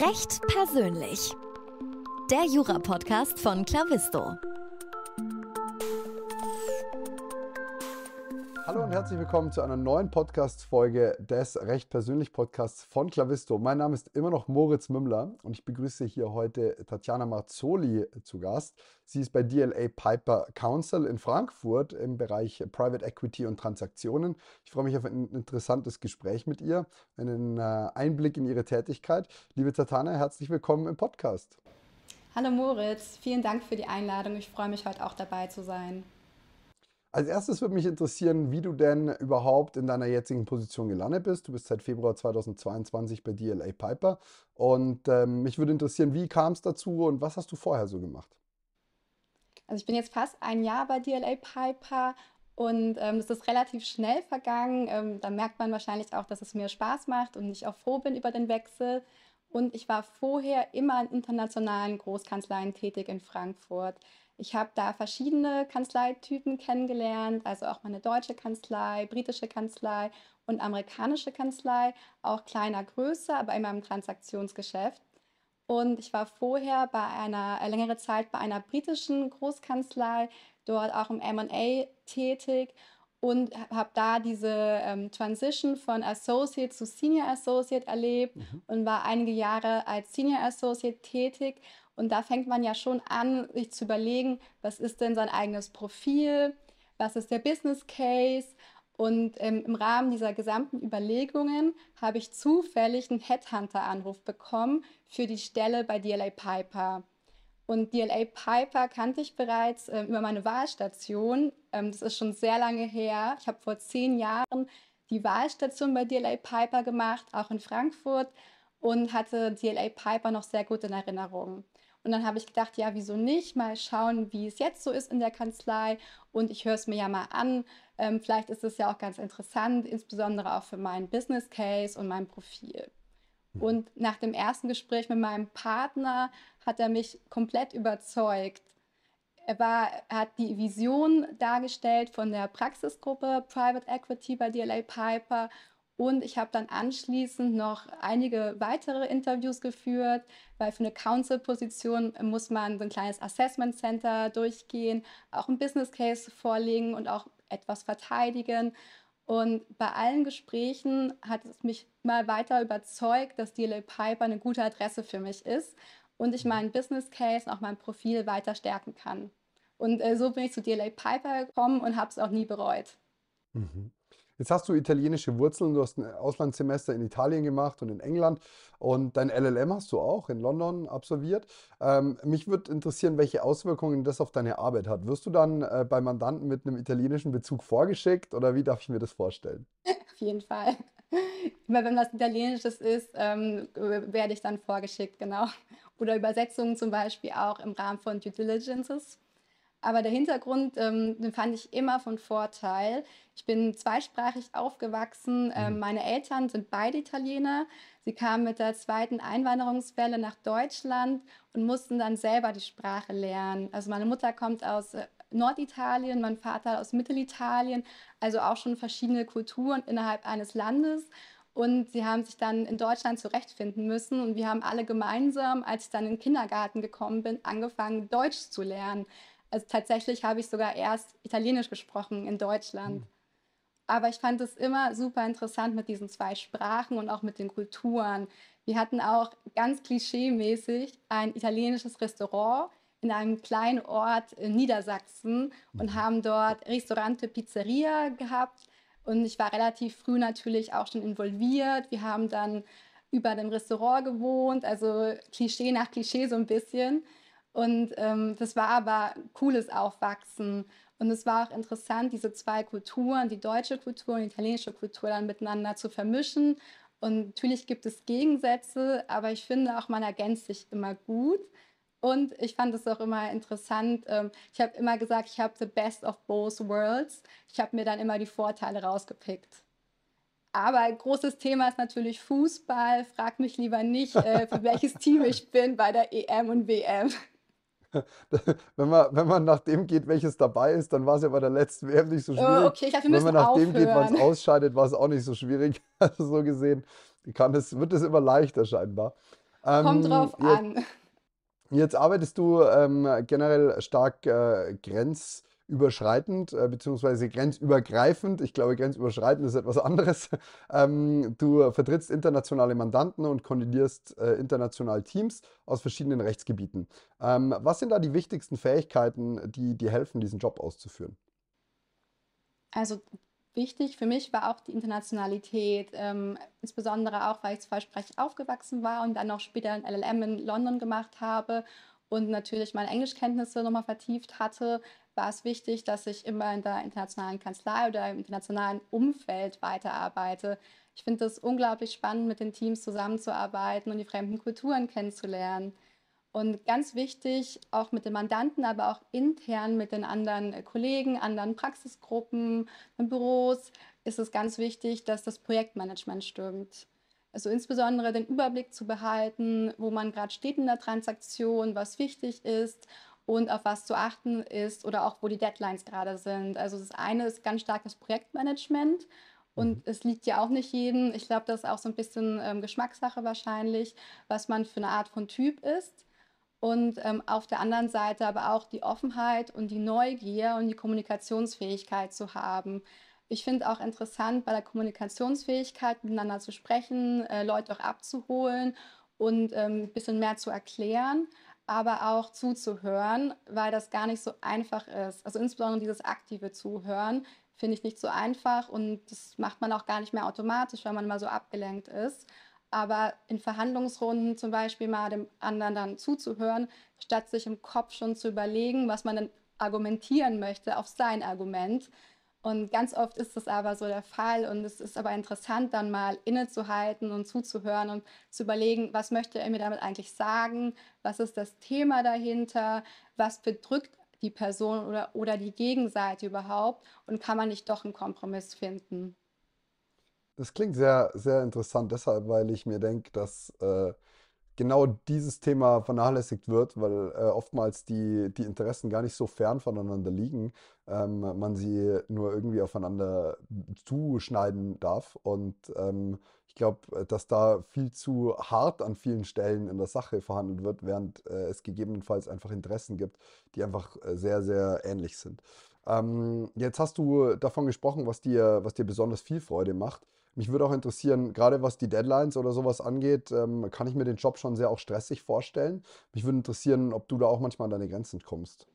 Recht persönlich. Der Jura-Podcast von Clavisto. Hallo und herzlich willkommen zu einer neuen Podcast-Folge des Recht persönlich Podcasts von Clavisto. Mein Name ist immer noch Moritz Mümmler und ich begrüße hier heute Tatjana Marzoli zu Gast. Sie ist bei DLA Piper Counsel in Frankfurt im Bereich Private Equity und Transaktionen. Ich freue mich auf ein interessantes Gespräch mit ihr, einen äh, Einblick in ihre Tätigkeit. Liebe Tatjana, herzlich willkommen im Podcast. Hallo Moritz, vielen Dank für die Einladung. Ich freue mich heute auch dabei zu sein. Als erstes würde mich interessieren, wie du denn überhaupt in deiner jetzigen Position gelandet bist. Du bist seit Februar 2022 bei DLA Piper. Und ähm, mich würde interessieren, wie kam es dazu und was hast du vorher so gemacht? Also ich bin jetzt fast ein Jahr bei DLA Piper und ähm, es ist relativ schnell vergangen. Ähm, da merkt man wahrscheinlich auch, dass es mir Spaß macht und ich auch froh bin über den Wechsel. Und ich war vorher immer in internationalen Großkanzleien tätig in Frankfurt. Ich habe da verschiedene Kanzleitypen kennengelernt, also auch meine deutsche Kanzlei, britische Kanzlei und amerikanische Kanzlei, auch kleiner Größe, aber immer im Transaktionsgeschäft. Und ich war vorher bei einer äh, längere Zeit bei einer britischen Großkanzlei, dort auch im MA tätig und habe da diese ähm, Transition von Associate zu Senior Associate erlebt mhm. und war einige Jahre als Senior Associate tätig und da fängt man ja schon an, sich zu überlegen, was ist denn sein eigenes Profil, was ist der Business Case. Und ähm, im Rahmen dieser gesamten Überlegungen habe ich zufällig einen Headhunter-Anruf bekommen für die Stelle bei DLA Piper. Und DLA Piper kannte ich bereits äh, über meine Wahlstation. Ähm, das ist schon sehr lange her. Ich habe vor zehn Jahren die Wahlstation bei DLA Piper gemacht, auch in Frankfurt, und hatte DLA Piper noch sehr gut in Erinnerung. Und dann habe ich gedacht, ja, wieso nicht? Mal schauen, wie es jetzt so ist in der Kanzlei. Und ich höre es mir ja mal an. Ähm, vielleicht ist es ja auch ganz interessant, insbesondere auch für meinen Business Case und mein Profil. Mhm. Und nach dem ersten Gespräch mit meinem Partner hat er mich komplett überzeugt. Er, war, er hat die Vision dargestellt von der Praxisgruppe Private Equity bei DLA Piper und ich habe dann anschließend noch einige weitere Interviews geführt, weil für eine Council-Position muss man so ein kleines Assessment Center durchgehen, auch ein Business Case vorlegen und auch etwas verteidigen. Und bei allen Gesprächen hat es mich mal weiter überzeugt, dass DLA Piper eine gute Adresse für mich ist und ich meinen Business Case und auch mein Profil weiter stärken kann. Und äh, so bin ich zu DLA Piper gekommen und habe es auch nie bereut. Mhm. Jetzt hast du italienische Wurzeln, du hast ein Auslandssemester in Italien gemacht und in England und dein LLM hast du auch in London absolviert. Ähm, mich würde interessieren, welche Auswirkungen das auf deine Arbeit hat. Wirst du dann äh, bei Mandanten mit einem italienischen Bezug vorgeschickt oder wie darf ich mir das vorstellen? Auf jeden Fall. Immer wenn was Italienisches ist, ähm, werde ich dann vorgeschickt, genau. Oder Übersetzungen zum Beispiel auch im Rahmen von Due Diligences. Aber der Hintergrund, ähm, den fand ich immer von Vorteil. Ich bin zweisprachig aufgewachsen. Ähm, mhm. meine Eltern sind beide Italiener. Sie kamen mit der zweiten Einwanderungswelle nach Deutschland und mussten dann selber die Sprache lernen. Also meine Mutter kommt aus äh, Norditalien, mein Vater aus Mittelitalien, also auch schon verschiedene Kulturen innerhalb eines Landes. Und sie haben sich dann in Deutschland zurechtfinden müssen. Und wir haben alle gemeinsam, als ich dann in den Kindergarten gekommen bin, angefangen, Deutsch zu lernen. Also tatsächlich habe ich sogar erst Italienisch gesprochen in Deutschland. Mhm. Aber ich fand es immer super interessant mit diesen zwei Sprachen und auch mit den Kulturen. Wir hatten auch ganz klischeemäßig ein italienisches Restaurant in einem kleinen Ort in Niedersachsen und mhm. haben dort Restaurante Pizzeria gehabt. Und ich war relativ früh natürlich auch schon involviert. Wir haben dann über dem Restaurant gewohnt, also Klischee nach Klischee so ein bisschen. Und ähm, das war aber cooles Aufwachsen. Und es war auch interessant, diese zwei Kulturen, die deutsche Kultur und die italienische Kultur dann miteinander zu vermischen. Und natürlich gibt es Gegensätze, aber ich finde auch, man ergänzt sich immer gut. Und ich fand es auch immer interessant. Ähm, ich habe immer gesagt, ich habe the best of both worlds. Ich habe mir dann immer die Vorteile rausgepickt. Aber ein großes Thema ist natürlich Fußball. Frag mich lieber nicht, äh, für welches Team ich bin bei der EM und WM. wenn, man, wenn man nach dem geht, welches dabei ist, dann war es ja bei der letzten WM nicht so oh, schwierig. Okay, ich dachte, wir wenn man nach aufhören. dem geht, wann es ausscheidet, war es auch nicht so schwierig. Also so gesehen kann es, wird es immer leichter scheinbar. Kommt Ähm, drauf jetzt, an. jetzt arbeitest du ähm, generell stark äh, grenzüberschreitend, äh, beziehungsweise grenzübergreifend. Ich glaube, grenzüberschreitend ist etwas anderes. Ähm, du vertrittst internationale Mandanten und koordinierst äh, international Teams aus verschiedenen Rechtsgebieten. Ähm, was sind da die wichtigsten Fähigkeiten, die dir helfen, diesen Job auszuführen? Also wichtig für mich war auch die Internationalität, ähm, insbesondere auch, weil ich zweisprachig aufgewachsen war und dann auch später ein LLM in London gemacht habe und natürlich meine Englischkenntnisse nochmal vertieft hatte, war es wichtig, dass ich immer in der internationalen Kanzlei oder im internationalen Umfeld weiterarbeite. Ich finde es unglaublich spannend, mit den Teams zusammenzuarbeiten und die fremden Kulturen kennenzulernen. Und ganz wichtig, auch mit den Mandanten, aber auch intern mit den anderen äh, Kollegen, anderen Praxisgruppen, Büros, ist es ganz wichtig, dass das Projektmanagement stimmt. Also insbesondere den Überblick zu behalten, wo man gerade steht in der Transaktion, was wichtig ist und auf was zu achten ist oder auch wo die Deadlines gerade sind. Also das eine ist ganz starkes Projektmanagement und Mhm. es liegt ja auch nicht jedem. Ich glaube, das ist auch so ein bisschen ähm, Geschmackssache wahrscheinlich, was man für eine Art von Typ ist. Und ähm, auf der anderen Seite aber auch die Offenheit und die Neugier und die Kommunikationsfähigkeit zu haben. Ich finde auch interessant, bei der Kommunikationsfähigkeit miteinander zu sprechen, äh, Leute auch abzuholen und ähm, ein bisschen mehr zu erklären, aber auch zuzuhören, weil das gar nicht so einfach ist. Also insbesondere dieses aktive Zuhören finde ich nicht so einfach und das macht man auch gar nicht mehr automatisch, weil man mal so abgelenkt ist. Aber in Verhandlungsrunden zum Beispiel mal dem anderen dann zuzuhören, statt sich im Kopf schon zu überlegen, was man dann argumentieren möchte auf sein Argument. Und ganz oft ist das aber so der Fall und es ist aber interessant, dann mal innezuhalten und zuzuhören und zu überlegen, was möchte er mir damit eigentlich sagen, was ist das Thema dahinter, was bedrückt die Person oder, oder die Gegenseite überhaupt? Und kann man nicht doch einen Kompromiss finden. Das klingt sehr, sehr interessant, deshalb, weil ich mir denke, dass äh, genau dieses Thema vernachlässigt wird, weil äh, oftmals die, die Interessen gar nicht so fern voneinander liegen, ähm, man sie nur irgendwie aufeinander zuschneiden darf. Und ähm, ich glaube, dass da viel zu hart an vielen Stellen in der Sache verhandelt wird, während äh, es gegebenenfalls einfach Interessen gibt, die einfach äh, sehr, sehr ähnlich sind. Ähm, jetzt hast du davon gesprochen, was dir, was dir besonders viel Freude macht. Mich würde auch interessieren, gerade was die Deadlines oder sowas angeht, ähm, kann ich mir den Job schon sehr auch stressig vorstellen. Mich würde interessieren, ob du da auch manchmal an deine Grenzen kommst.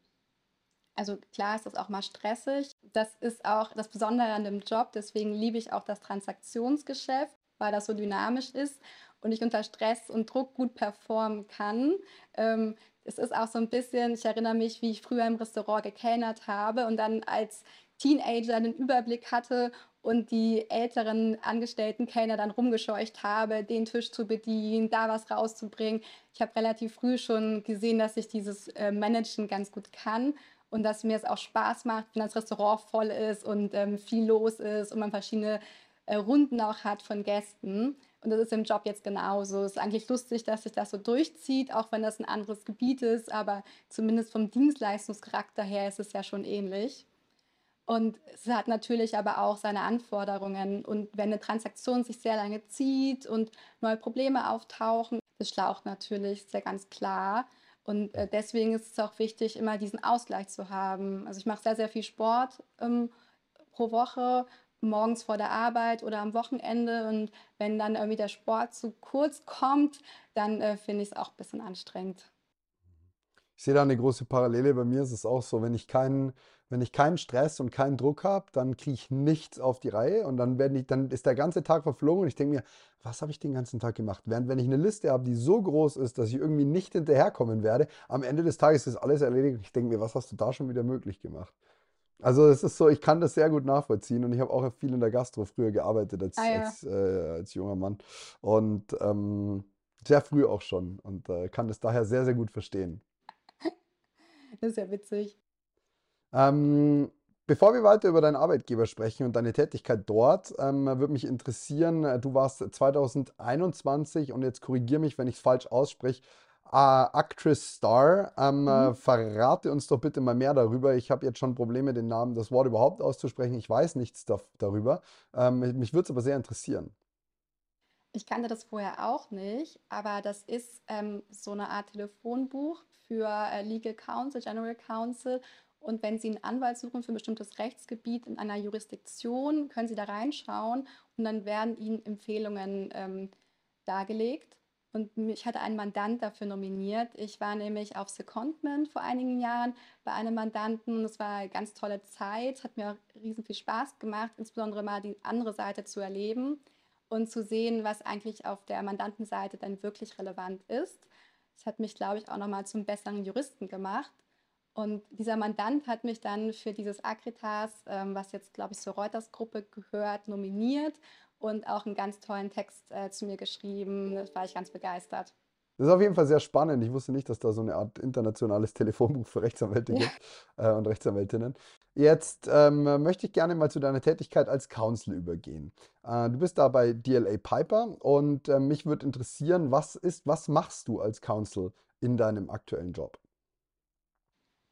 Also klar ist das auch mal stressig. Das ist auch das Besondere an dem Job. Deswegen liebe ich auch das Transaktionsgeschäft, weil das so dynamisch ist und ich unter Stress und Druck gut performen kann. Ähm, es ist auch so ein bisschen, ich erinnere mich, wie ich früher im Restaurant gekellnert habe und dann als Teenager den Überblick hatte und die älteren angestellten Kellner dann rumgescheucht habe, den Tisch zu bedienen, da was rauszubringen. Ich habe relativ früh schon gesehen, dass ich dieses äh, Managen ganz gut kann und dass mir es auch Spaß macht, wenn das Restaurant voll ist und ähm, viel los ist und man verschiedene äh, Runden auch hat von Gästen. Und das ist im Job jetzt genauso. Es ist eigentlich lustig, dass sich das so durchzieht, auch wenn das ein anderes Gebiet ist, aber zumindest vom Dienstleistungscharakter her ist es ja schon ähnlich. Und es hat natürlich aber auch seine Anforderungen. Und wenn eine Transaktion sich sehr lange zieht und neue Probleme auftauchen, das schlaucht natürlich, ist ja ganz klar. Und äh, deswegen ist es auch wichtig, immer diesen Ausgleich zu haben. Also ich mache sehr, sehr viel Sport ähm, pro Woche, morgens vor der Arbeit oder am Wochenende. Und wenn dann irgendwie der Sport zu kurz kommt, dann äh, finde ich es auch ein bisschen anstrengend. Ich sehe da eine große Parallele. Bei mir ist es auch so, wenn ich keinen, wenn ich keinen Stress und keinen Druck habe, dann kriege ich nichts auf die Reihe und dann, ich, dann ist der ganze Tag verflogen und ich denke mir, was habe ich den ganzen Tag gemacht? Während wenn ich eine Liste habe, die so groß ist, dass ich irgendwie nicht hinterherkommen werde, am Ende des Tages ist alles erledigt und ich denke mir, was hast du da schon wieder möglich gemacht? Also es ist so, ich kann das sehr gut nachvollziehen und ich habe auch viel in der Gastro früher gearbeitet als, Ah ja, als, äh, als junger Mann und ähm, sehr früh auch schon und äh, kann das daher sehr, sehr gut verstehen. das ist ja witzig. Ähm, bevor wir weiter über deinen Arbeitgeber sprechen und deine Tätigkeit dort, ähm, würde mich interessieren, äh, du warst 2021 und jetzt korrigiere mich, wenn ich es falsch ausspreche, äh, Actress Star. Ähm, äh, Mhm. verrate uns doch bitte mal mehr darüber. Ich habe jetzt schon Probleme, den Namen, das Wort überhaupt auszusprechen. Ich weiß nichts da darüber. Ähm, mich mich würde es aber sehr interessieren. Ich kannte das vorher auch nicht, aber das ist ähm, so eine Art Telefonbuch für äh, Legal Counsel, General Counsel. Und wenn Sie einen Anwalt suchen für ein bestimmtes Rechtsgebiet in einer Jurisdiktion, können Sie da reinschauen und dann werden Ihnen Empfehlungen ähm, dargelegt. Und mich hatte ein Mandant dafür nominiert. Ich war nämlich auf Secondment vor einigen Jahren bei einem Mandanten. Es war eine ganz tolle Zeit, hat mir riesen viel Spaß gemacht, insbesondere mal die andere Seite zu erleben und zu sehen, was eigentlich auf der Mandantenseite dann wirklich relevant ist. Das hat mich, glaube ich, auch nochmal zum besseren Juristen gemacht. Und dieser Mandant hat mich dann für dieses Agritas, ähm, was jetzt, glaube ich, zur Reuters-Gruppe gehört, nominiert und auch einen ganz tollen Text äh, zu mir geschrieben. Da war ich ganz begeistert. Das ist auf jeden Fall sehr spannend. Ich wusste nicht, dass da so eine Art internationales Telefonbuch für Rechtsanwälte ja. gibt äh, und Rechtsanwältinnen. Jetzt ähm, möchte ich gerne mal zu deiner Tätigkeit als Counsel übergehen. Äh, du bist da bei DLA Piper und äh, mich würde interessieren, was ist, was machst du als Counsel in deinem aktuellen Job?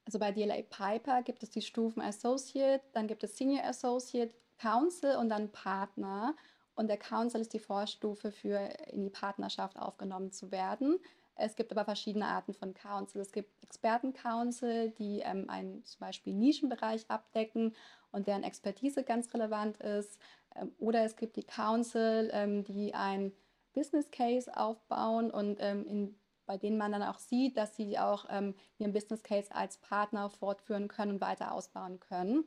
Also bei DLA Piper gibt es die Stufen Associate, dann gibt es Senior Associate, Counsel und dann Partner. Und der Counsel ist die Vorstufe für in die Partnerschaft aufgenommen zu werden. Es gibt aber verschiedene Arten von Counsel. Es gibt Experten-Counsel, die ähm, einen zum Beispiel Nischenbereich abdecken und deren Expertise ganz relevant ist. Ähm, oder es gibt die Counsel, ähm, die ein Business Case aufbauen und ähm, in, bei denen man dann auch sieht, dass sie auch ähm, ihren Business Case als Partner fortführen können und weiter ausbauen können.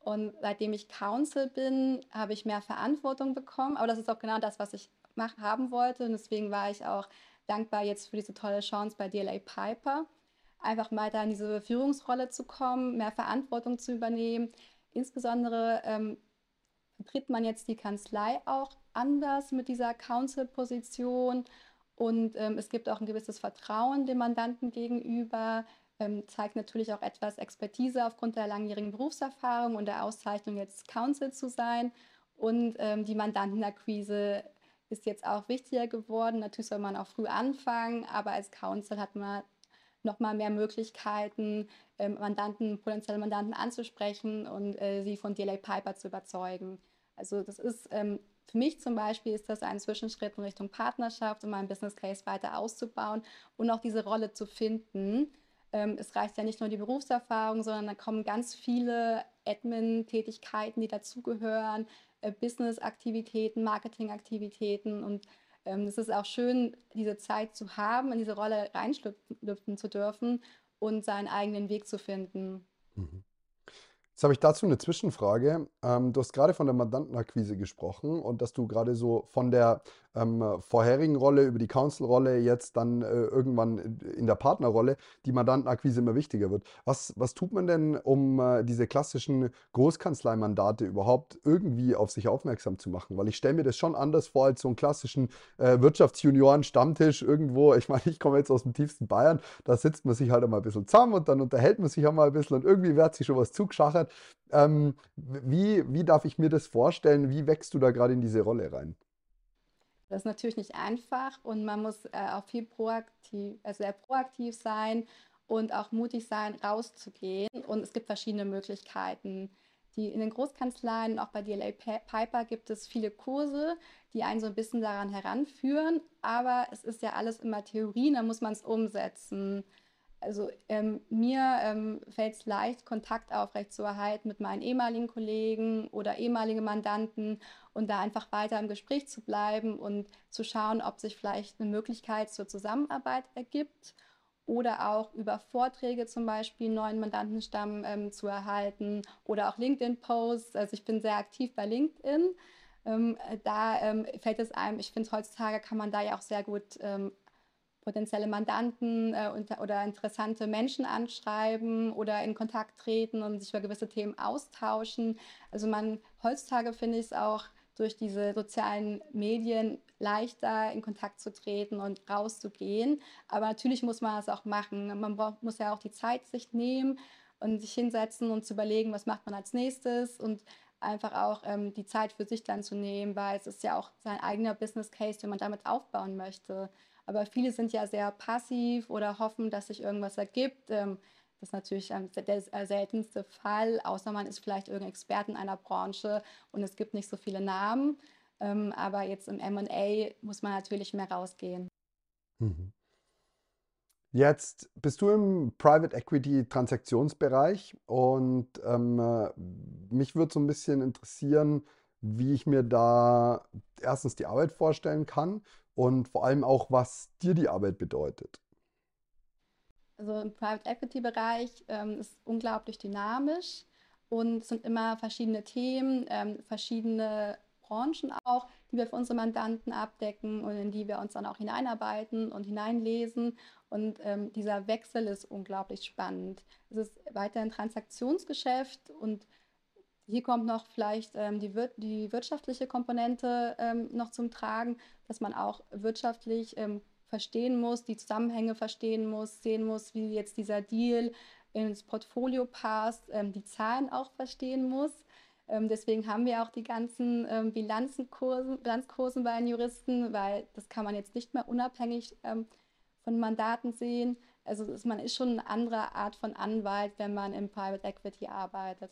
Und seitdem ich Counsel bin, habe ich mehr Verantwortung bekommen. Aber das ist auch genau das, was ich mach, haben wollte. Und deswegen war ich auch dankbar jetzt für diese tolle Chance bei DLA Piper, einfach weiter in diese Führungsrolle zu kommen, mehr Verantwortung zu übernehmen. Insbesondere ähm, vertritt man jetzt die Kanzlei auch anders mit dieser Counsel-Position. Und ähm, es gibt auch ein gewisses Vertrauen dem Mandanten gegenüber ähm, zeigt natürlich auch etwas Expertise aufgrund der langjährigen Berufserfahrung und der Auszeichnung jetzt Counsel zu sein. Und ähm, die Mandantenakquise ist jetzt auch wichtiger geworden. Natürlich soll man auch früh anfangen, aber als Counsel hat man noch mal mehr Möglichkeiten, ähm, Mandanten, potenzielle Mandanten anzusprechen und äh, sie von DLA Piper zu überzeugen. Also das ist ähm, für mich zum Beispiel ist das ein Zwischenschritt in Richtung Partnerschaft, um meinen Business Case weiter auszubauen und auch diese Rolle zu finden ähm, es reicht ja nicht nur die Berufserfahrung, sondern da kommen ganz viele Admin-Tätigkeiten, die dazugehören, äh, Business-Aktivitäten, Marketing-Aktivitäten und ähm, es ist auch schön, diese Zeit zu haben, in diese Rolle reinschlüpfen zu dürfen und seinen eigenen Weg zu finden. Mhm. Jetzt habe ich dazu eine Zwischenfrage. Ähm, du hast gerade von der Mandantenakquise gesprochen und dass du gerade so von der ähm, vorherigen Rolle über die Council-Rolle jetzt dann äh, irgendwann in der Partnerrolle die Mandantenakquise immer wichtiger wird. Was, was tut man denn, um äh, diese klassischen Großkanzleimandate überhaupt irgendwie auf sich aufmerksam zu machen? Weil ich stelle mir das schon anders vor als so einen klassischen äh, Wirtschaftsjunioren-Stammtisch irgendwo. Ich meine, ich komme jetzt aus dem tiefsten Bayern, da sitzt man sich halt einmal ein bisschen zusammen und dann unterhält man sich einmal ein bisschen und irgendwie wird sich schon was zugeschachert. Ähm, wie, wie darf ich mir das vorstellen? Wie wächst du da gerade in diese Rolle rein? Das ist natürlich nicht einfach und man muss äh, auch viel proaktiv, also sehr proaktiv sein und auch mutig sein, rauszugehen. Und es gibt verschiedene Möglichkeiten. Die in den Großkanzleien, auch bei DLA Piper, gibt es viele Kurse, die einen so ein bisschen daran heranführen. Aber es ist ja alles immer Theorie, da muss man es umsetzen also ähm, mir ähm, fällt es leicht, Kontakt aufrechtzuerhalten mit meinen ehemaligen Kollegen oder ehemaligen Mandanten und da einfach weiter im Gespräch zu bleiben und zu schauen, ob sich vielleicht eine Möglichkeit zur Zusammenarbeit ergibt oder auch über Vorträge zum Beispiel neuen Mandantenstamm ähm, zu erhalten oder auch LinkedIn-Posts. Also ich bin sehr aktiv bei LinkedIn. Ähm, da ähm, fällt es einem, ich finde heutzutage kann man da ja auch sehr gut ähm, potenzielle Mandanten äh, oder interessante Menschen anschreiben oder in Kontakt treten und sich über gewisse Themen austauschen. Also man heutzutage finde ich es auch durch diese sozialen Medien leichter in Kontakt zu treten und rauszugehen. Aber natürlich muss man das auch machen. Man muss ja auch die Zeit sich nehmen und sich hinsetzen und zu überlegen, was macht man als nächstes und einfach auch ähm, die Zeit für sich dann zu nehmen, weil es ist ja auch sein eigener Business Case, den man damit aufbauen möchte. Aber viele sind ja sehr passiv oder hoffen, dass sich irgendwas ergibt. Ähm, das ist natürlich der seltenste Fall, außer man ist vielleicht irgendein Experte in einer Branche und es gibt nicht so viele Namen. Ähm, aber jetzt im MA muss man natürlich mehr rausgehen. Mhm. Jetzt bist du im Private Equity Transaktionsbereich und ähm, äh, mich würde so ein bisschen interessieren, wie ich mir da erstens die Arbeit vorstellen kann und vor allem auch, was dir die Arbeit bedeutet. Also im Private Equity Bereich ähm, ist unglaublich dynamisch und es sind immer verschiedene Themen, ähm, verschiedene Branchen auch, die wir für unsere Mandanten abdecken und in die wir uns dann auch hineinarbeiten und hineinlesen. Und ähm, dieser Wechsel ist unglaublich spannend. Es ist weiterhin Transaktionsgeschäft und hier kommt noch vielleicht ähm, die, wir die, wirtschaftliche Komponente ähm, noch zum Tragen, dass man auch wirtschaftlich ähm, verstehen muss, die Zusammenhänge verstehen muss, sehen muss, wie jetzt dieser Deal ins Portfolio passt, ähm, die Zahlen auch verstehen muss. Ähm, deswegen haben wir auch die ganzen ähm, Bilanzenkursen, Bilanzkursen bei den Juristen, weil das kann man jetzt nicht mehr unabhängig ähm, von Mandaten sehen. Also man ist schon eine andere Art von Anwalt, wenn man im Private Equity arbeitet.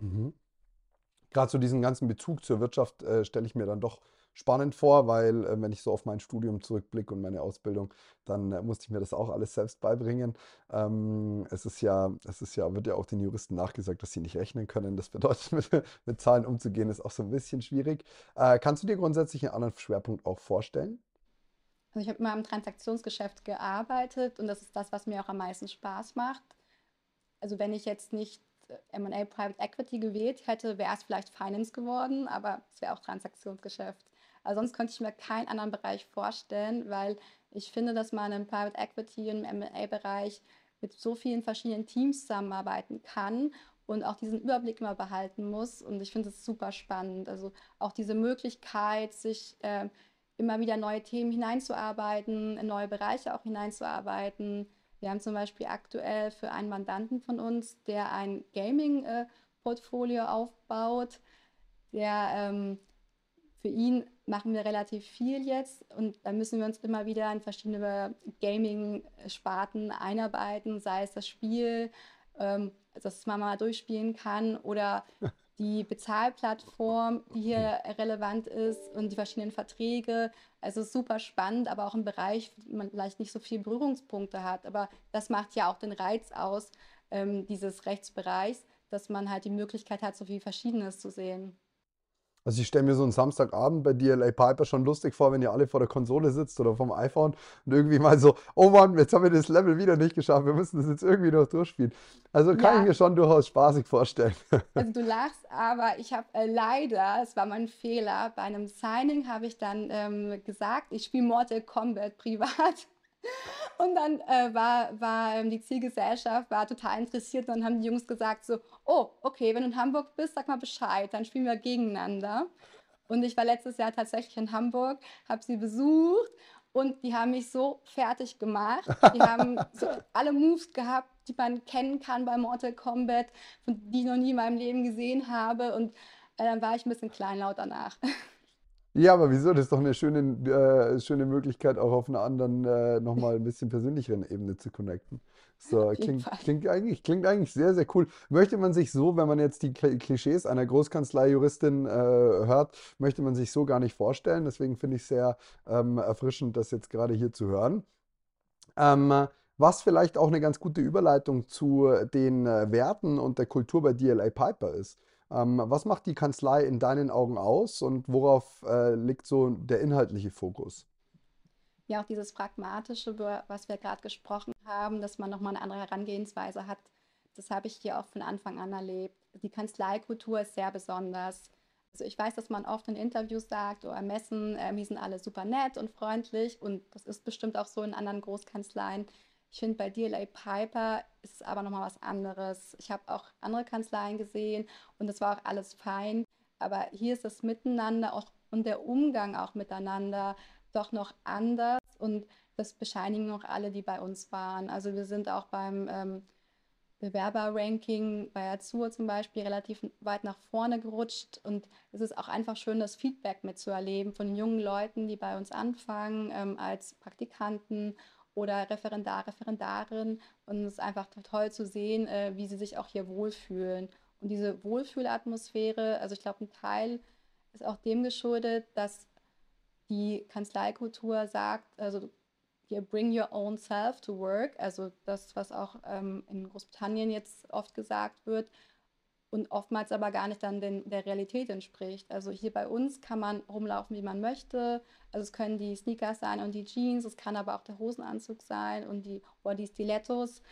Mhm. Gerade so diesen ganzen Bezug zur Wirtschaft äh, stelle ich mir dann doch spannend vor, weil äh, wenn ich so auf mein Studium zurückblicke und meine Ausbildung, dann äh, musste ich mir das auch alles selbst beibringen. Ähm, es ist ja, es ist ja, wird ja auch den Juristen nachgesagt, dass sie nicht rechnen können. Das bedeutet, mit, mit Zahlen umzugehen, ist auch so ein bisschen schwierig. Äh, kannst du dir grundsätzlich einen anderen Schwerpunkt auch vorstellen? Also ich habe immer im Transaktionsgeschäft gearbeitet und das ist das, was mir auch am meisten Spaß macht. Also wenn ich jetzt nicht M&A Private Equity gewählt hätte, wäre es vielleicht Finance geworden, aber es wäre auch Transaktionsgeschäft. Also sonst könnte ich mir keinen anderen Bereich vorstellen, weil ich finde, dass man im Private Equity und im M&A-Bereich mit so vielen verschiedenen Teams zusammenarbeiten kann und auch diesen Überblick immer behalten muss. Und ich finde es super spannend. Also auch diese Möglichkeit, sich äh, immer wieder neue Themen hineinzuarbeiten, in neue Bereiche auch hineinzuarbeiten. Wir haben zum Beispiel aktuell für einen Mandanten von uns, der ein Gaming-Portfolio aufbaut, der ähm, für ihn machen wir relativ viel jetzt und da müssen wir uns immer wieder in verschiedene Gaming-Sparten einarbeiten, sei es das Spiel, ähm, dass man mal durchspielen kann oder die Bezahlplattform, die hier relevant ist und die verschiedenen Verträge. Also super spannend, aber auch im Bereich, wo man vielleicht nicht so viele Berührungspunkte hat. Aber das macht ja auch den Reiz aus ähm, dieses Rechtsbereichs, dass man halt die Möglichkeit hat, so viel Verschiedenes zu sehen. Also ich stelle mir so einen Samstagabend bei DLA Piper schon lustig vor, wenn ihr alle vor der Konsole sitzt oder vom iPhone und irgendwie mal so, oh Mann, jetzt haben wir das Level wieder nicht geschafft, wir müssen das jetzt irgendwie noch durchspielen. Also kann ja. ich mir schon durchaus spaßig vorstellen. Also du lachst, aber ich habe äh, leider, es war mein Fehler, bei einem Signing habe ich dann ähm, gesagt, ich spiele Mortal Kombat privat. Und dann äh, war, war ähm, die Zielgesellschaft war total interessiert und dann haben die Jungs gesagt so, oh, okay, wenn du in Hamburg bist, sag mal Bescheid, dann spielen wir gegeneinander. Und ich war letztes Jahr tatsächlich in Hamburg, habe sie besucht und die haben mich so fertig gemacht. Die haben so alle Moves gehabt, die man kennen kann bei Mortal Kombat, die ich noch nie in meinem Leben gesehen habe. Und äh, dann war ich ein bisschen kleinlaut danach. Ja, aber wieso? Das ist doch eine schöne, äh, schöne Möglichkeit, auch auf einer anderen, äh, nochmal ein bisschen persönlicheren Ebene zu connecten. So, klingt, klingt, eigentlich, klingt eigentlich sehr, sehr cool. Möchte man sich so, wenn man jetzt die Klischees einer Großkanzlei-Juristin äh, hört, möchte man sich so gar nicht vorstellen. Deswegen finde ich es sehr ähm, erfrischend, das jetzt gerade hier zu hören. Ähm, was vielleicht auch eine ganz gute Überleitung zu den äh, Werten und der Kultur bei DLA Piper ist. Ähm, was macht die Kanzlei in deinen Augen aus und worauf äh, liegt so der inhaltliche Fokus? Ja, auch dieses Pragmatische, was wir gerade gesprochen haben, dass man nochmal eine andere Herangehensweise hat, das habe ich hier auch von Anfang an erlebt. Die Kanzleikultur ist sehr besonders. Also ich weiß, dass man oft in Interviews sagt oder Messen, äh, die sind alle super nett und freundlich und das ist bestimmt auch so in anderen Großkanzleien. Ich finde, bei DLA Piper ist es aber nochmal was anderes. Ich habe auch andere Kanzleien gesehen und das war auch alles fein. Aber hier ist das Miteinander auch und der Umgang auch miteinander doch noch anders und das bescheinigen auch alle, die bei uns waren. Also wir sind auch beim ähm, Bewerberranking bei Azur zum Beispiel relativ weit nach vorne gerutscht und es ist auch einfach schön, das Feedback mitzuerleben von jungen Leuten, die bei uns anfangen ähm, als Praktikanten oder Referendar, Referendarin. Und es ist einfach toll zu sehen, äh, wie sie sich auch hier wohlfühlen. Und diese Wohlfühlatmosphäre, also ich glaube, ein Teil ist auch dem geschuldet, dass die Kanzleikultur sagt, also hier bring your own self to work, also das, was auch ähm, in Großbritannien jetzt oft gesagt wird und oftmals aber gar nicht dann den, der Realität entspricht. Also hier bei uns kann man rumlaufen, wie man möchte. Also es können die Sneakers sein und die Jeans, es kann aber auch der Hosenanzug sein und die, oder die Stilettos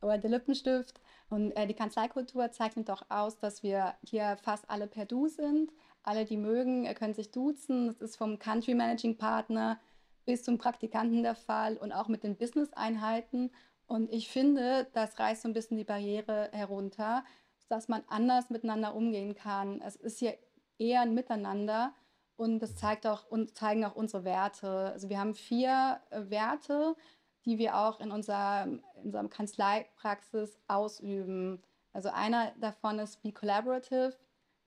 oder der Lippenstift. Und äh, die Kanzleikultur zeichnet auch aus, dass wir hier fast alle per Du sind. Alle, die mögen, äh, können sich duzen. Das ist vom Country Managing Partner bis zum Praktikanten der Fall und auch mit den Business-Einheiten. Und ich finde, das reißt so ein bisschen die Barriere herunter, dass man anders miteinander umgehen kann. Es ist hier eher ein Miteinander und das zeigt auch und zeigen auch unsere Werte. Also wir haben vier äh, Werte, die wir auch in unserer, in unserem Kanzleipraxis ausüben. Also einer davon ist be collaborative,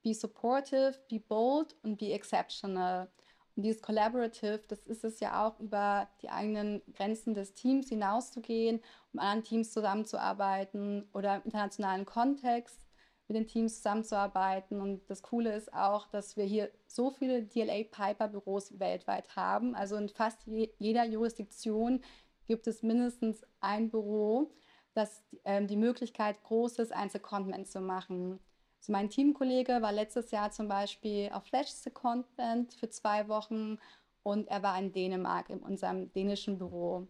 be supportive, be bold und be exceptional. Und dieses Collaborative, das ist es ja auch, über die eigenen Grenzen des Teams hinauszugehen, um anderen Teams zusammenzuarbeiten oder im internationalen Kontext mit den Teams zusammenzuarbeiten. Und das Coole ist auch, dass wir hier so viele DLA Piper Büros weltweit haben. Also in fast jeder Jurisdiktion gibt es mindestens ein Büro, das ähm, die Möglichkeit großes Einzelcontent zu machen. Also mein Teamkollege war letztes Jahr zum Beispiel auf Flash Secondment für zwei Wochen und er war in Dänemark in unserem dänischen Büro.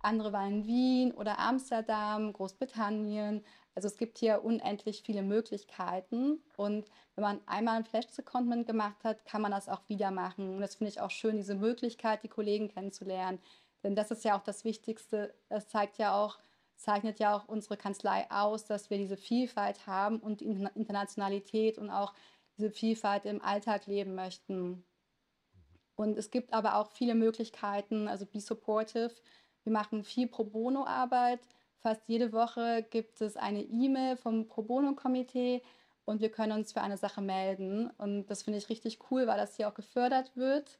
Andere waren in Wien oder Amsterdam, Großbritannien. Also es gibt hier unendlich viele Möglichkeiten und wenn man einmal ein Flash-Secondment gemacht hat, kann man das auch wieder machen. Und das finde ich auch schön, diese Möglichkeit, die Kollegen kennenzulernen. Denn das ist ja auch das Wichtigste. Das zeigt ja auch, zeichnet ja auch unsere Kanzlei aus, dass wir diese Vielfalt haben und die Internationalität und auch diese Vielfalt im Alltag leben möchten. Und es gibt aber auch viele Möglichkeiten, also be supportive. Wir machen viel Pro Bono-Arbeit. Fast jede Woche gibt es eine E-Mail vom Pro Bono-Komitee und wir können uns für eine Sache melden. Und das finde ich richtig cool, weil das hier auch gefördert wird.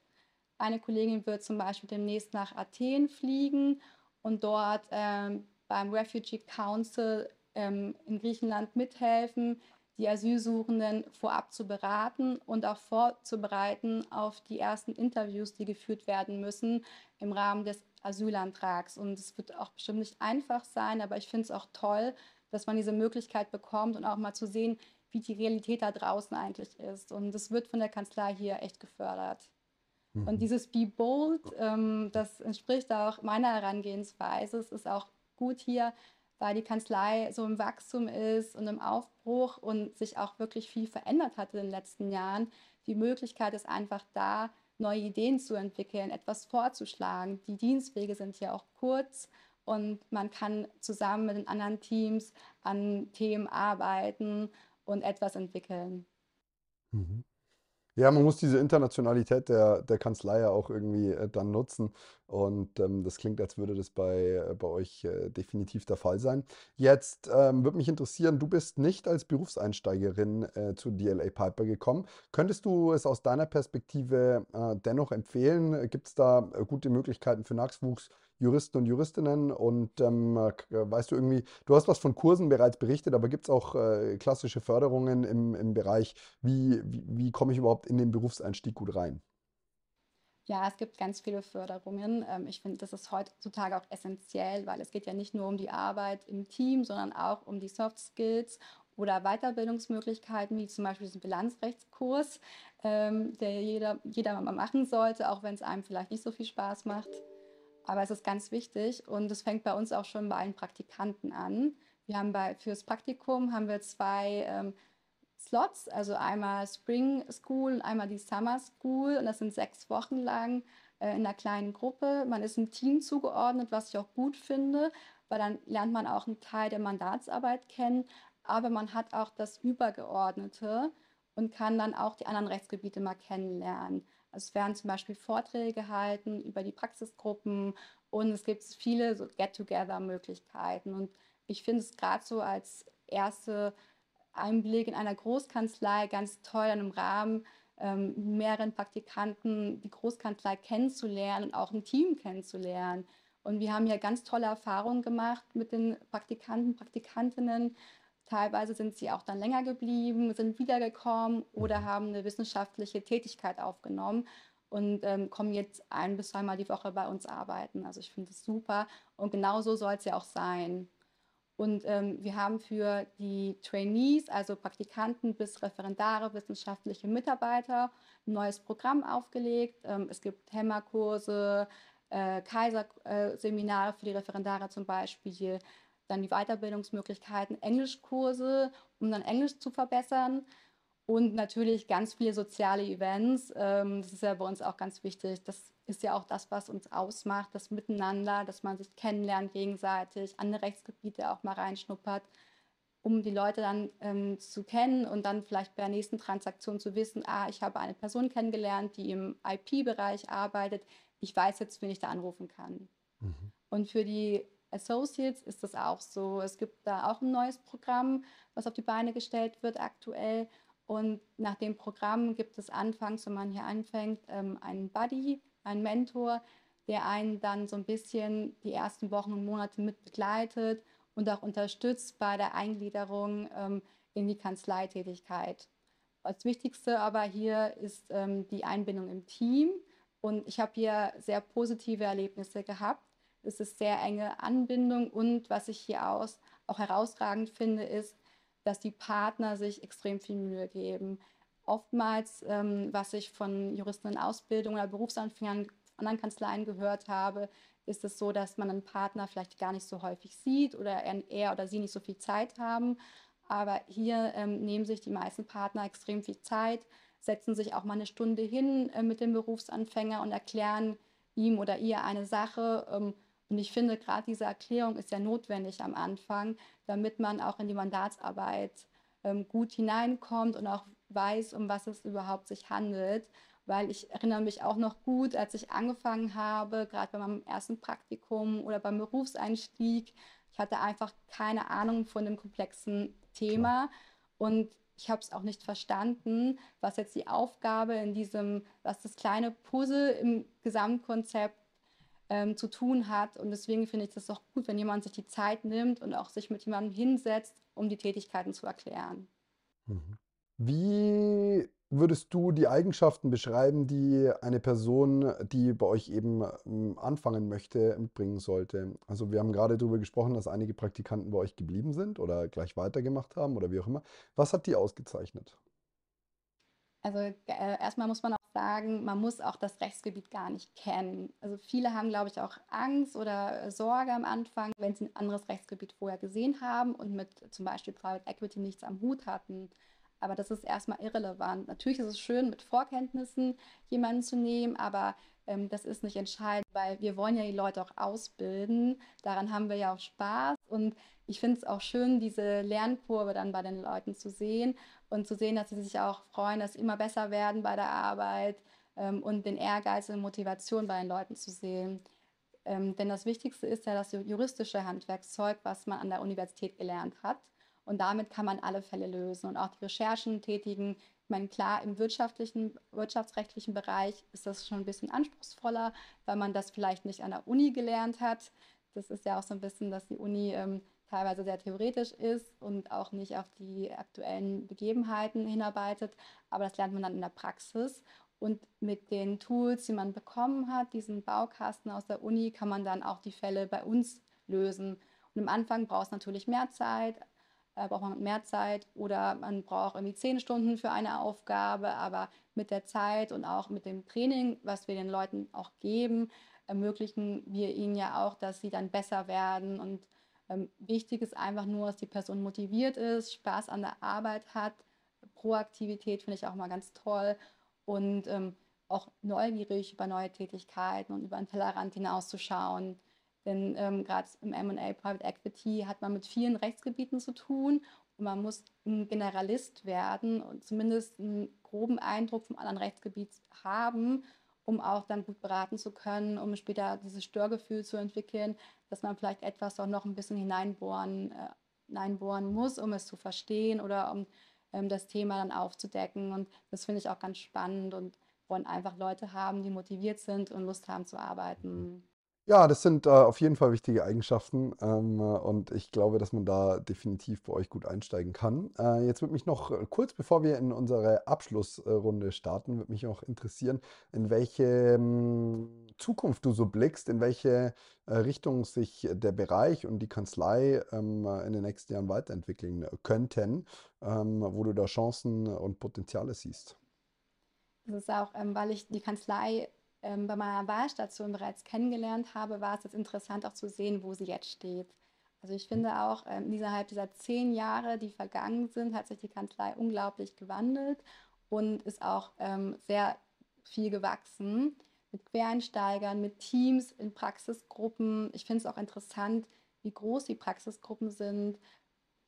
Eine Kollegin wird zum Beispiel demnächst nach Athen fliegen und dort ähm, beim Refugee Council ähm, in Griechenland mithelfen, die Asylsuchenden vorab zu beraten und auch vorzubereiten auf die ersten Interviews, die geführt werden müssen im Rahmen des Asylantrags. Und es wird auch bestimmt nicht einfach sein, aber ich finde es auch toll, dass man diese Möglichkeit bekommt und auch mal zu sehen, wie die Realität da draußen eigentlich ist. Und das wird von der Kanzlei hier echt gefördert. Mhm. Und dieses Be Bold, ähm, das entspricht auch meiner Herangehensweise. Es ist auch gut hier, weil die Kanzlei so im Wachstum ist und im Aufbruch und sich auch wirklich viel verändert hat in den letzten Jahren. Die Möglichkeit ist einfach da, neue Ideen zu entwickeln, etwas vorzuschlagen. Die Dienstwege sind hier auch kurz und man kann zusammen mit den anderen Teams an Themen arbeiten und etwas entwickeln. Mhm. Ja, man muss diese Internationalität der, der Kanzlei ja auch irgendwie äh, dann nutzen. Und ähm, das klingt, als würde das bei, äh, bei euch äh, definitiv der Fall sein. Jetzt ähm, würde mich interessieren, du bist nicht als Berufseinsteigerin äh, zu DLA Piper gekommen. Könntest du es aus deiner Perspektive äh, dennoch empfehlen? Gibt es da äh, gute Möglichkeiten für Nachwuchs? Juristen und Juristinnen und ähm, äh, weißt du irgendwie, du hast was von Kursen bereits berichtet, aber gibt es auch äh, klassische Förderungen im, im Bereich, wie, wie, wie komme ich überhaupt in den Berufseinstieg gut rein? Ja, es gibt ganz viele Förderungen. Ähm, ich finde, das ist heutzutage auch essentiell, weil es geht ja nicht nur um die Arbeit im Team, sondern auch um die Soft Skills oder Weiterbildungsmöglichkeiten, wie zum Beispiel diesen Bilanzrechtskurs, ähm, der jeder, jeder mal machen sollte, auch wenn es einem vielleicht nicht so viel Spaß macht. Aber es ist ganz wichtig und es fängt bei uns auch schon bei allen Praktikanten an. Wir haben bei, fürs Praktikum haben wir zwei ähm, Slots, also einmal Spring School und einmal die Summer School und das sind sechs Wochen lang äh, in einer kleinen Gruppe. Man ist im Team zugeordnet, was ich auch gut finde, weil dann lernt man auch einen Teil der Mandatsarbeit kennen, aber man hat auch das Übergeordnete und kann dann auch die anderen Rechtsgebiete mal kennenlernen. Also es werden zum Beispiel Vorträge gehalten über die Praxisgruppen und es gibt viele so Get-Together-Möglichkeiten. Und ich finde es gerade so als erste Einblick in einer Großkanzlei ganz toll, in einem Rahmen ähm, mehreren Praktikanten die Großkanzlei kennenzulernen und auch ein Team kennenzulernen. Und wir haben ja ganz tolle Erfahrungen gemacht mit den Praktikanten, Praktikantinnen, Teilweise sind sie auch dann länger geblieben, sind wiedergekommen oder mhm. haben eine wissenschaftliche Tätigkeit aufgenommen und ähm, kommen jetzt ein bis zweimal die Woche bei uns arbeiten. Also ich finde es super und genau so soll es ja auch sein. Und ähm, wir haben für die Trainees, also Praktikanten bis Referendare, wissenschaftliche Mitarbeiter, ein neues Programm aufgelegt. Ähm, es gibt Hämmerkurse, äh, Kaiserseminare für die Referendare zum Beispiel, dann die Weiterbildungsmöglichkeiten, Englischkurse, um dann Englisch zu verbessern. Und natürlich ganz viele soziale Events. Ähm, das ist ja bei uns auch ganz wichtig. Das ist ja auch das, was uns ausmacht, das Miteinander, dass man sich kennenlernt gegenseitig, andere Rechtsgebiete auch mal reinschnuppert, um die Leute dann ähm, zu kennen und dann vielleicht bei der nächsten Transaktion zu wissen, ah, ich habe eine Person kennengelernt, die im IP-Bereich arbeitet. Ich weiß jetzt, wen ich da anrufen kann. Mhm. Und für die Associates ist das auch so. Es gibt da auch ein neues Programm, was auf die Beine gestellt wird aktuell. Und nach dem Programm gibt es anfangs, wenn man hier anfängt, ähm, einen Buddy, einen Mentor, der einen dann so ein bisschen die ersten Wochen und Monate mit begleitet und auch unterstützt bei der Eingliederung ähm, in die Kanzleitätigkeit. Das Wichtigste aber hier ist ähm, die Einbindung im Team. Und ich habe hier sehr positive Erlebnisse gehabt. Es ist sehr enge Anbindung und was ich hier aus, auch herausragend finde, ist, dass die Partner sich extrem viel Mühe geben. Oftmals, ähm, was ich von Juristen in Ausbildung oder Berufsanfängern anderen Kanzleien gehört habe, ist es so, dass man einen Partner vielleicht gar nicht so häufig sieht oder er oder sie nicht so viel Zeit haben. Aber hier ähm, nehmen sich die meisten Partner extrem viel Zeit, setzen sich auch mal eine Stunde hin äh, mit dem Berufsanfänger und erklären ihm oder ihr eine Sache. Ähm, und ich finde, gerade diese Erklärung ist ja notwendig am Anfang, damit man auch in die Mandatsarbeit ähm, gut hineinkommt und auch weiß, um was es überhaupt sich handelt. Weil ich erinnere mich auch noch gut, als ich angefangen habe, gerade bei meinem ersten Praktikum oder beim Berufseinstieg, ich hatte einfach keine Ahnung von dem komplexen Thema und ich habe es auch nicht verstanden, was jetzt die Aufgabe in diesem, was das kleine Puzzle im Gesamtkonzept ähm, zu tun hat. Und deswegen finde ich das auch gut, wenn jemand sich die Zeit nimmt und auch sich mit jemandem hinsetzt, um die Tätigkeiten zu erklären. Mhm. Wie würdest du die Eigenschaften beschreiben, die eine Person, die bei euch eben ähm, anfangen möchte, mitbringen sollte? Also wir haben gerade darüber gesprochen, dass einige Praktikanten bei euch geblieben sind oder gleich weitergemacht haben oder wie auch immer. Was hat die ausgezeichnet? Also äh, erstmal muss man auch sagen, man muss auch das Rechtsgebiet gar nicht kennen. Also viele haben, glaube ich, auch Angst oder Sorge am Anfang, wenn sie ein anderes Rechtsgebiet vorher gesehen haben und mit zum Beispiel Private Equity nichts am Hut hatten. Aber das ist erstmal irrelevant. Natürlich ist es schön, mit Vorkenntnissen jemanden zu nehmen, aber ähm, das ist nicht entscheidend, weil wir wollen ja die Leute auch ausbilden. Daran haben wir ja auch Spaß. Und ich finde es auch schön, diese Lernkurve dann bei den Leuten zu sehen und zu sehen, dass sie sich auch freuen, dass sie immer besser werden bei der Arbeit ähm, und den Ehrgeiz und Motivation bei den Leuten zu sehen. Ähm, denn das Wichtigste ist ja das juristische Handwerkszeug, was man an der Universität gelernt hat. Und damit kann man alle Fälle lösen und auch die Recherchen tätigen. Ich meine, klar, im wirtschaftlichen, wirtschaftsrechtlichen Bereich ist das schon ein bisschen anspruchsvoller, weil man das vielleicht nicht an der Uni gelernt hat. Das ist ja auch so ein bisschen, dass die Uni ähm, teilweise sehr theoretisch ist und auch nicht auf die aktuellen Begebenheiten hinarbeitet. Aber das lernt man dann in der Praxis. Und mit den Tools, die man bekommen hat, diesen Baukasten aus der Uni, kann man dann auch die Fälle bei uns lösen. Und am Anfang braucht es natürlich mehr Zeit, äh, braucht man mehr Zeit oder man braucht irgendwie zehn Stunden für eine Aufgabe, aber mit der Zeit und auch mit dem Training, was wir den Leuten auch geben, ermöglichen wir ihnen ja auch, dass sie dann besser werden. Und ähm, wichtig ist einfach nur, dass die Person motiviert ist, Spaß an der Arbeit hat. Proaktivität finde ich auch mal ganz toll und ähm, auch neugierig über neue Tätigkeiten und über den Tellerrand hinauszuschauen. Denn ähm, gerade im MA Private Equity hat man mit vielen Rechtsgebieten zu tun und man muss ein Generalist werden und zumindest einen groben Eindruck vom anderen Rechtsgebiet haben, um auch dann gut beraten zu können, um später dieses Störgefühl zu entwickeln, dass man vielleicht etwas auch noch ein bisschen hineinbohren, äh, hineinbohren muss, um es zu verstehen oder um ähm, das Thema dann aufzudecken. Und das finde ich auch ganz spannend und wollen einfach Leute haben, die motiviert sind und Lust haben zu arbeiten. Ja, das sind äh, auf jeden Fall wichtige Eigenschaften ähm, und ich glaube, dass man da definitiv bei euch gut einsteigen kann. Äh, jetzt würde mich noch äh, kurz, bevor wir in unsere Abschlussrunde starten, würde mich noch interessieren, in welche ähm, Zukunft du so blickst, in welche äh, Richtung sich der Bereich und die Kanzlei ähm, in den nächsten Jahren weiterentwickeln könnten, ähm, wo du da Chancen und Potenziale siehst. Das ist auch, ähm, weil ich die Kanzlei ähm, bei meiner Wahlstation bereits kennengelernt habe, war es jetzt interessant auch zu sehen, wo sie jetzt steht. Also ich finde auch, ähm, innerhalb dieser zehn Jahre, die vergangen sind, hat sich die Kanzlei unglaublich gewandelt und ist auch ähm, sehr viel gewachsen mit Quereinsteigern, mit Teams in Praxisgruppen. Ich finde es auch interessant, wie groß die Praxisgruppen sind.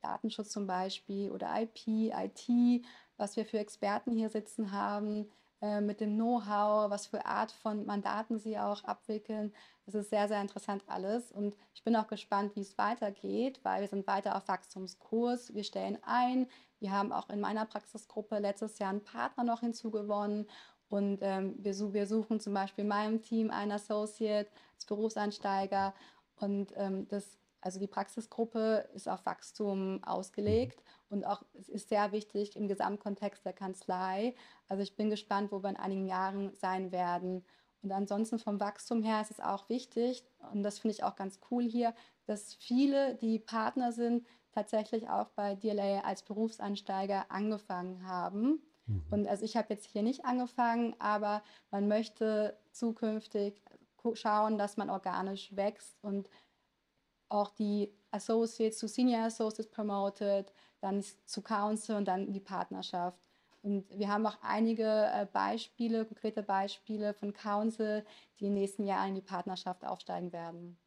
Datenschutz zum Beispiel oder IP, IT, was wir für Experten hier sitzen haben. Äh, mit dem Know-how, was für Art von Mandaten sie auch abwickeln. Das ist sehr, sehr interessant alles. Und ich bin auch gespannt, wie es weitergeht, weil wir sind weiter auf Wachstumskurs. Wir stellen ein. Wir haben auch in meiner Praxisgruppe letztes Jahr einen Partner noch hinzugewonnen. Und ähm, wir, wir, suchen zum Beispiel in meinem Team einen Associate als Berufseinsteiger. Und ähm, das also die Praxisgruppe ist auf Wachstum ausgelegt und auch es ist sehr wichtig im Gesamtkontext der Kanzlei. Also ich bin gespannt, wo wir in einigen Jahren sein werden. Und ansonsten vom Wachstum her ist es auch wichtig, und das finde ich auch ganz cool hier, dass viele, die Partner sind, tatsächlich auch bei DLA als Berufsansteiger angefangen haben. Mhm. Und also ich habe jetzt hier nicht angefangen, aber man möchte zukünftig schauen, dass man organisch wächst und auch die Associates zu Senior Associates promoted, dann zu Council und dann in die Partnerschaft. Und wir haben auch einige äh, Beispiele, konkrete Beispiele von Council, die den nächsten Jahren in die Partnerschaft aufsteigen werden.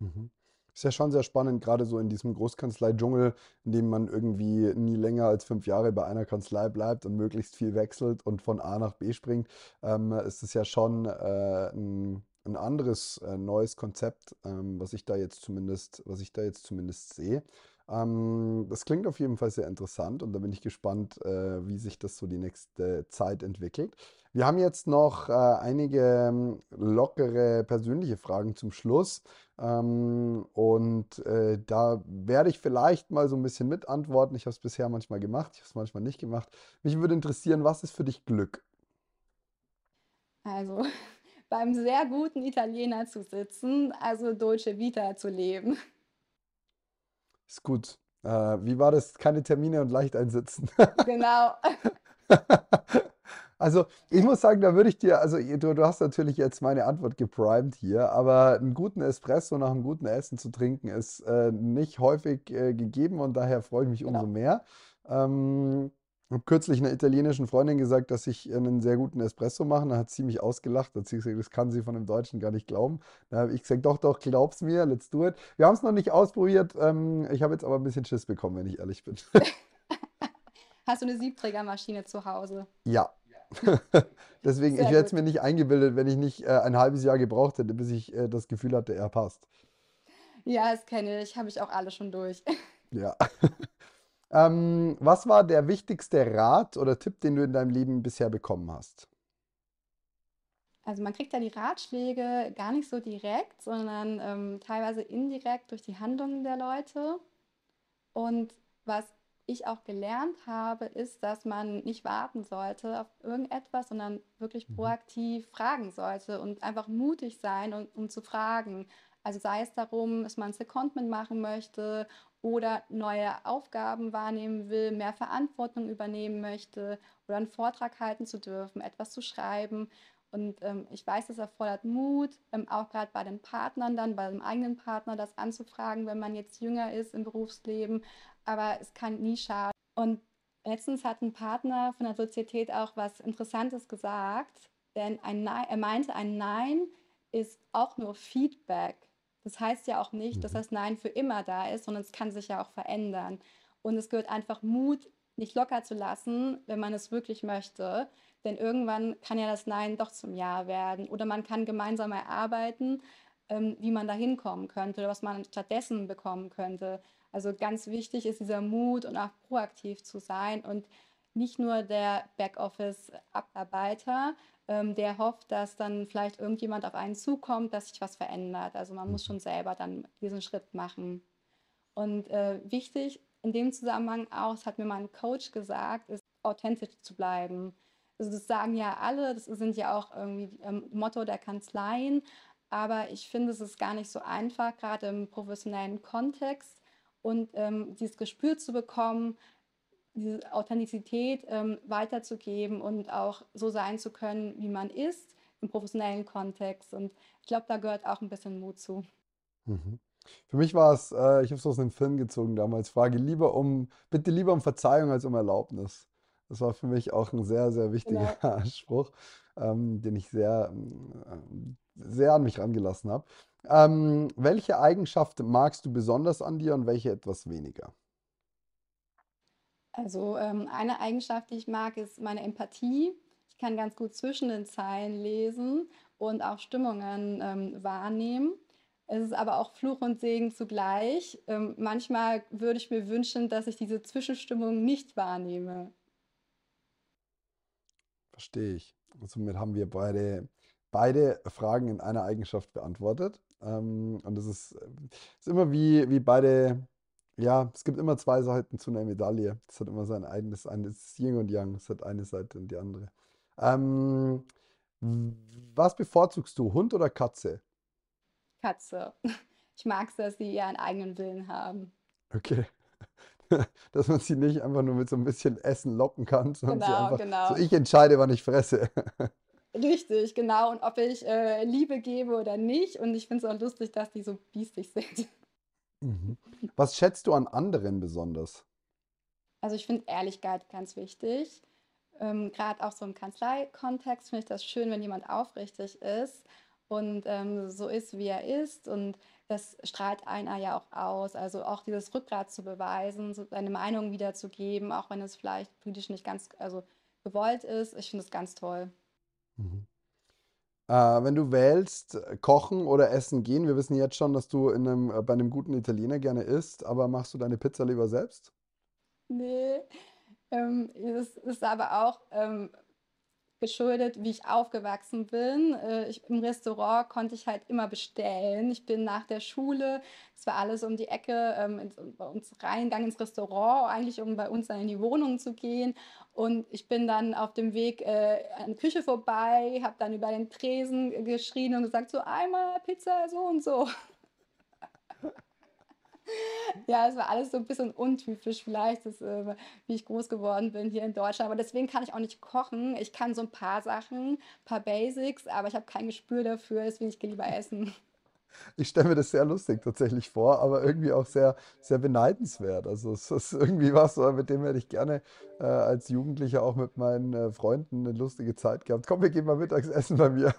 Mhm. Ist ja schon sehr spannend, gerade so in diesem Großkanzlei-Dschungel, in dem man irgendwie nie länger als fünf Jahre bei einer Kanzlei bleibt und möglichst viel wechselt und von A nach B springt, ähm, ist es ja schon äh, ein ein anderes äh, neues Konzept, ähm, was ich da jetzt zumindest, was ich da jetzt zumindest sehe. Ähm, das klingt auf jeden Fall sehr interessant und da bin ich gespannt, äh, wie sich das so die nächste Zeit entwickelt. Wir haben jetzt noch äh, einige ähm, lockere persönliche Fragen zum Schluss. Ähm, und äh, da werde ich vielleicht mal so ein bisschen mitantworten. Ich habe es bisher manchmal gemacht, ich habe es manchmal nicht gemacht. Mich würde interessieren, was ist für dich Glück? Also, beim sehr guten Italiener zu sitzen, also Dolce Vita zu leben. Ist gut. Äh, wie war das? Keine Termine und leicht einsitzen. Genau. Also, ich muss sagen, da würde ich dir, also du, du hast natürlich jetzt meine Antwort geprimed hier, aber einen guten Espresso nach einem guten Essen zu trinken, ist äh, nicht häufig äh, gegeben und daher freue ich mich umso genau. mehr. Ähm, habe kürzlich einer italienischen Freundin gesagt, dass ich einen sehr guten Espresso mache. Da hat sie mich ausgelacht. Da hat sie gesagt, das kann sie von einem Deutschen gar nicht glauben. Da habe ich gesagt, doch, doch, glaub's mir, let's do it. Wir haben es noch nicht ausprobiert. Ähm, ich habe jetzt aber ein bisschen Schiss bekommen, wenn ich ehrlich bin. Hast du eine Siebträgermaschine zu Hause? Ja. Deswegen, sehr ich hätte es mir nicht eingebildet, wenn ich nicht äh, ein halbes Jahr gebraucht hätte, bis ich äh, das Gefühl hatte, er passt. Ja, das kenne ich. Habe ich auch alle schon durch. Ja. Ähm, was war der wichtigste Rat oder Tipp, den du in deinem Leben bisher bekommen hast? Also man kriegt ja die Ratschläge gar nicht so direkt, sondern ähm, teilweise indirekt durch die Handlungen der Leute. Und was ich auch gelernt habe, ist, dass man nicht warten sollte auf irgendetwas, sondern wirklich mhm. proaktiv fragen sollte und einfach mutig sein, um, um zu fragen. Also sei es darum, dass man ein Secondment machen möchte oder neue Aufgaben wahrnehmen will, mehr Verantwortung übernehmen möchte oder einen Vortrag halten zu dürfen, etwas zu schreiben. Und ähm, ich weiß, es erfordert Mut, ähm, auch gerade bei den Partnern dann, bei dem eigenen Partner, das anzufragen, wenn man jetzt jünger ist im Berufsleben. Aber es kann nie schaden. Und letztens hat ein Partner von der Sozietät auch was Interessantes gesagt, denn ein Nein, er meinte, ein Nein ist auch nur Feedback. Das heißt ja auch nicht, dass mhm. das Nein für immer da ist, sondern es kann sich ja auch verändern. Und es gehört einfach Mut, nicht locker zu lassen, wenn man es wirklich möchte. Denn irgendwann kann ja das Nein doch zum Ja werden. Oder man kann gemeinsam erarbeiten, ähm, wie man da hinkommen könnte oder was man stattdessen bekommen könnte. Also ganz wichtig ist dieser Mut und auch proaktiv zu sein. Und nicht nur der Backoffice-Abarbeiter, ähm, der hofft, dass dann vielleicht irgendjemand auf einen zukommt, dass sich was verändert. Also man muss mhm. schon selber dann diesen Schritt machen. Und äh, wichtig in dem Zusammenhang auch, das hat mir mein Coach gesagt, ist authentisch zu bleiben. Also das sagen ja alle, das sind ja auch irgendwie ähm, Motto der Kanzleien, aber ich finde, es ist gar nicht so einfach, gerade im professionellen Kontext und ähm, dieses Gespür zu bekommen, diese Authentizität ähm, weiterzugeben und auch so sein zu können, wie man ist im professionellen Kontext. Und ich glaube, da gehört auch ein bisschen Mut zu. Mhm. Für mich war es, äh, ich habe es aus einem Film gezogen damals, Frage lieber um, bitte lieber um Verzeihung als um Erlaubnis. Das war für mich auch ein sehr, sehr wichtiger genau. Spruch, ähm, den ich sehr, äh, sehr an mich rangelassen habe. Ähm, welche Eigenschaft magst du besonders an dir und welche etwas weniger? Also ähm, eine Eigenschaft, die ich mag, ist meine Empathie. Ich kann ganz gut zwischen den Zeilen lesen und auch Stimmungen ähm, wahrnehmen. Es ist aber auch Fluch und Segen zugleich. Ähm, manchmal würde ich mir wünschen, dass ich diese Zwischenstimmung nicht wahrnehme. Verstehe ich. Und somit haben wir beide, beide Fragen in einer Eigenschaft beantwortet. Ähm, und es ist, ist immer wie, wie beide, ja, es gibt immer zwei Seiten zu einer Medaille. Es hat immer sein eigenes, eines Yin und Yang. Es hat eine Seite und die andere. Ähm, was bevorzugst du, Hund oder Katze? Katze. Ich mag es, dass sie ihren eigenen Willen haben. Okay. Dass man sie nicht einfach nur mit so ein bisschen Essen locken kann, sondern sie Genau, einfach genau. so, ich entscheide, wann ich fresse. Richtig, genau. Und ob ich äh, Liebe gebe oder nicht. Und ich finde es auch lustig, dass die so biestig sind. Mhm. Was schätzt du an anderen besonders? Also ich finde Ehrlichkeit ganz wichtig. Ähm, Gerade auch so im Kanzleikontext finde ich das schön, wenn jemand aufrichtig ist und ähm, so ist, wie er ist. Und das strahlt einer ja auch aus. Also auch dieses Rückgrat zu beweisen, so seine Meinung wiederzugeben, auch wenn es vielleicht politisch nicht ganz also gewollt ist. Ich finde es ganz toll. Äh, wenn du wählst, kochen oder essen gehen, wir wissen jetzt schon, dass du in einem, äh, bei einem guten Italiener gerne isst, aber machst du deine Pizza lieber selbst? Nee, ähm, das ist aber auch ähm, geschuldet, wie ich aufgewachsen bin. Äh, ich, Im Restaurant konnte ich halt immer bestellen. Ich bin nach der Schule, es war alles um die Ecke, ähm, ins, bei uns reingegangen ins Restaurant, eigentlich um bei uns dann in die Wohnung zu gehen. Und ich bin dann auf dem Weg äh, an der Küche vorbei, habe dann über den Tresen geschrien und gesagt, so einmal Pizza so und so. ja, es war alles so ein bisschen untypisch vielleicht, das, äh, wie ich groß geworden bin hier in Deutschland. Aber deswegen kann ich auch nicht kochen. Ich kann so ein paar Sachen, ein paar Basics, aber ich habe kein Gespür dafür, deswegen ich gehe lieber essen. Ich stelle mir das sehr lustig tatsächlich vor, aber irgendwie auch sehr, sehr beneidenswert. Also es ist irgendwie was, mit dem hätte ich gerne äh, als Jugendlicher auch mit meinen äh, Freunden eine lustige Zeit gehabt. Komm, wir gehen mal mittags essen bei mir.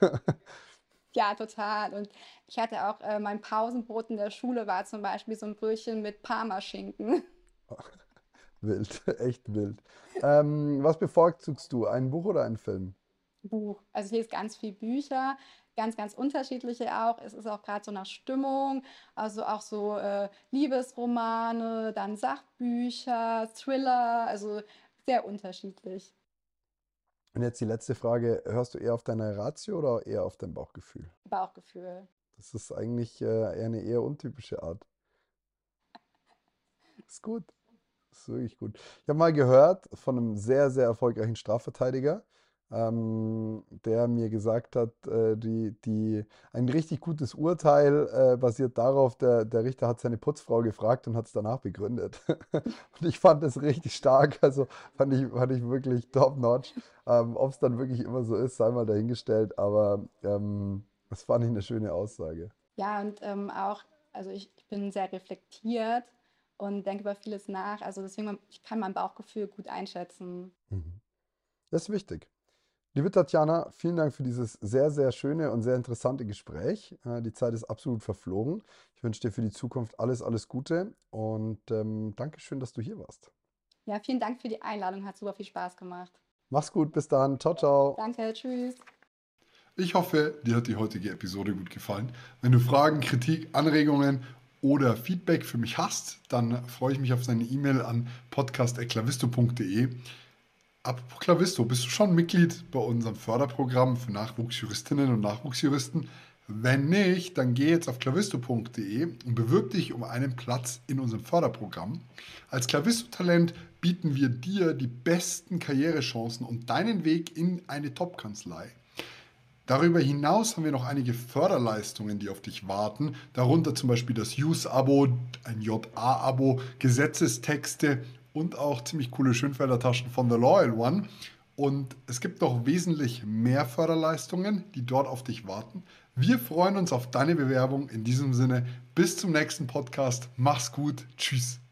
Ja, total. Und ich hatte auch äh, mein Pausenbrot in der Schule war zum Beispiel so ein Brötchen mit Parmaschinken. Wild, echt wild. Ähm, was bevorzugst du, ein Buch oder ein Film? Buch. Also ich lese ganz viel Bücher, ganz, ganz unterschiedliche auch. Es ist auch gerade so nach Stimmung, also auch so äh, Liebesromane, dann Sachbücher, Thriller, also sehr unterschiedlich. Und jetzt die letzte Frage: Hörst du eher auf deine Ratio oder eher auf dein Bauchgefühl? Bauchgefühl. Das ist eigentlich äh, eher eine eher untypische Art. Ist gut. Ist wirklich gut. Ich habe mal gehört von einem sehr, sehr erfolgreichen Strafverteidiger, ähm, der mir gesagt hat, äh, die, die, ein richtig gutes Urteil äh, basiert darauf, der, der Richter hat seine Putzfrau gefragt und hat es danach begründet. und ich fand das richtig stark, also fand ich, fand ich wirklich top-notch. Ähm, Ob es dann wirklich immer so ist, sei mal dahingestellt, aber ähm, das fand ich eine schöne Aussage. Ja, und ähm, auch, also ich, ich bin sehr reflektiert und denke über vieles nach. Also deswegen, ich kann mein Bauchgefühl gut einschätzen. Mhm. Das ist wichtig. Liebe Tatjana, vielen Dank für dieses sehr, sehr schöne und sehr interessante Gespräch. Äh, die Zeit ist absolut verflogen. Ich wünsche dir für die Zukunft alles, alles Gute und ähm, danke schön, dass du hier warst. Ja, vielen Dank für die Einladung. Hat super viel Spaß gemacht. Mach's gut, bis dann. Ciao, ciao. Danke, tschüss. Ich hoffe, dir hat die heutige Episode gut gefallen. Wenn du Fragen, Kritik, Anregungen oder Feedback für mich hast, dann freue ich mich auf deine E-Mail an podcast.klavisto.de. Apropos Klavisto, bist du schon Mitglied bei unserem Förderprogramm für Nachwuchsjuristinnen und Nachwuchsjuristen? Wenn nicht, dann geh jetzt auf clavisto.de und bewirb dich um einen Platz in unserem Förderprogramm. Als Clavisto-Talent bieten wir dir die besten Karrierechancen und deinen Weg in eine Top-Kanzlei. Darüber hinaus haben wir noch einige Förderleistungen, die auf dich warten, darunter zum Beispiel das Use-Abo, ein JA-Abo, Gesetzestexte und auch ziemlich coole Schönfelder Taschen von The Loyal One. Und es gibt noch wesentlich mehr Förderleistungen, die dort auf dich warten. Wir freuen uns auf deine Bewerbung. In diesem Sinne, bis zum nächsten Podcast. Mach's gut. Tschüss.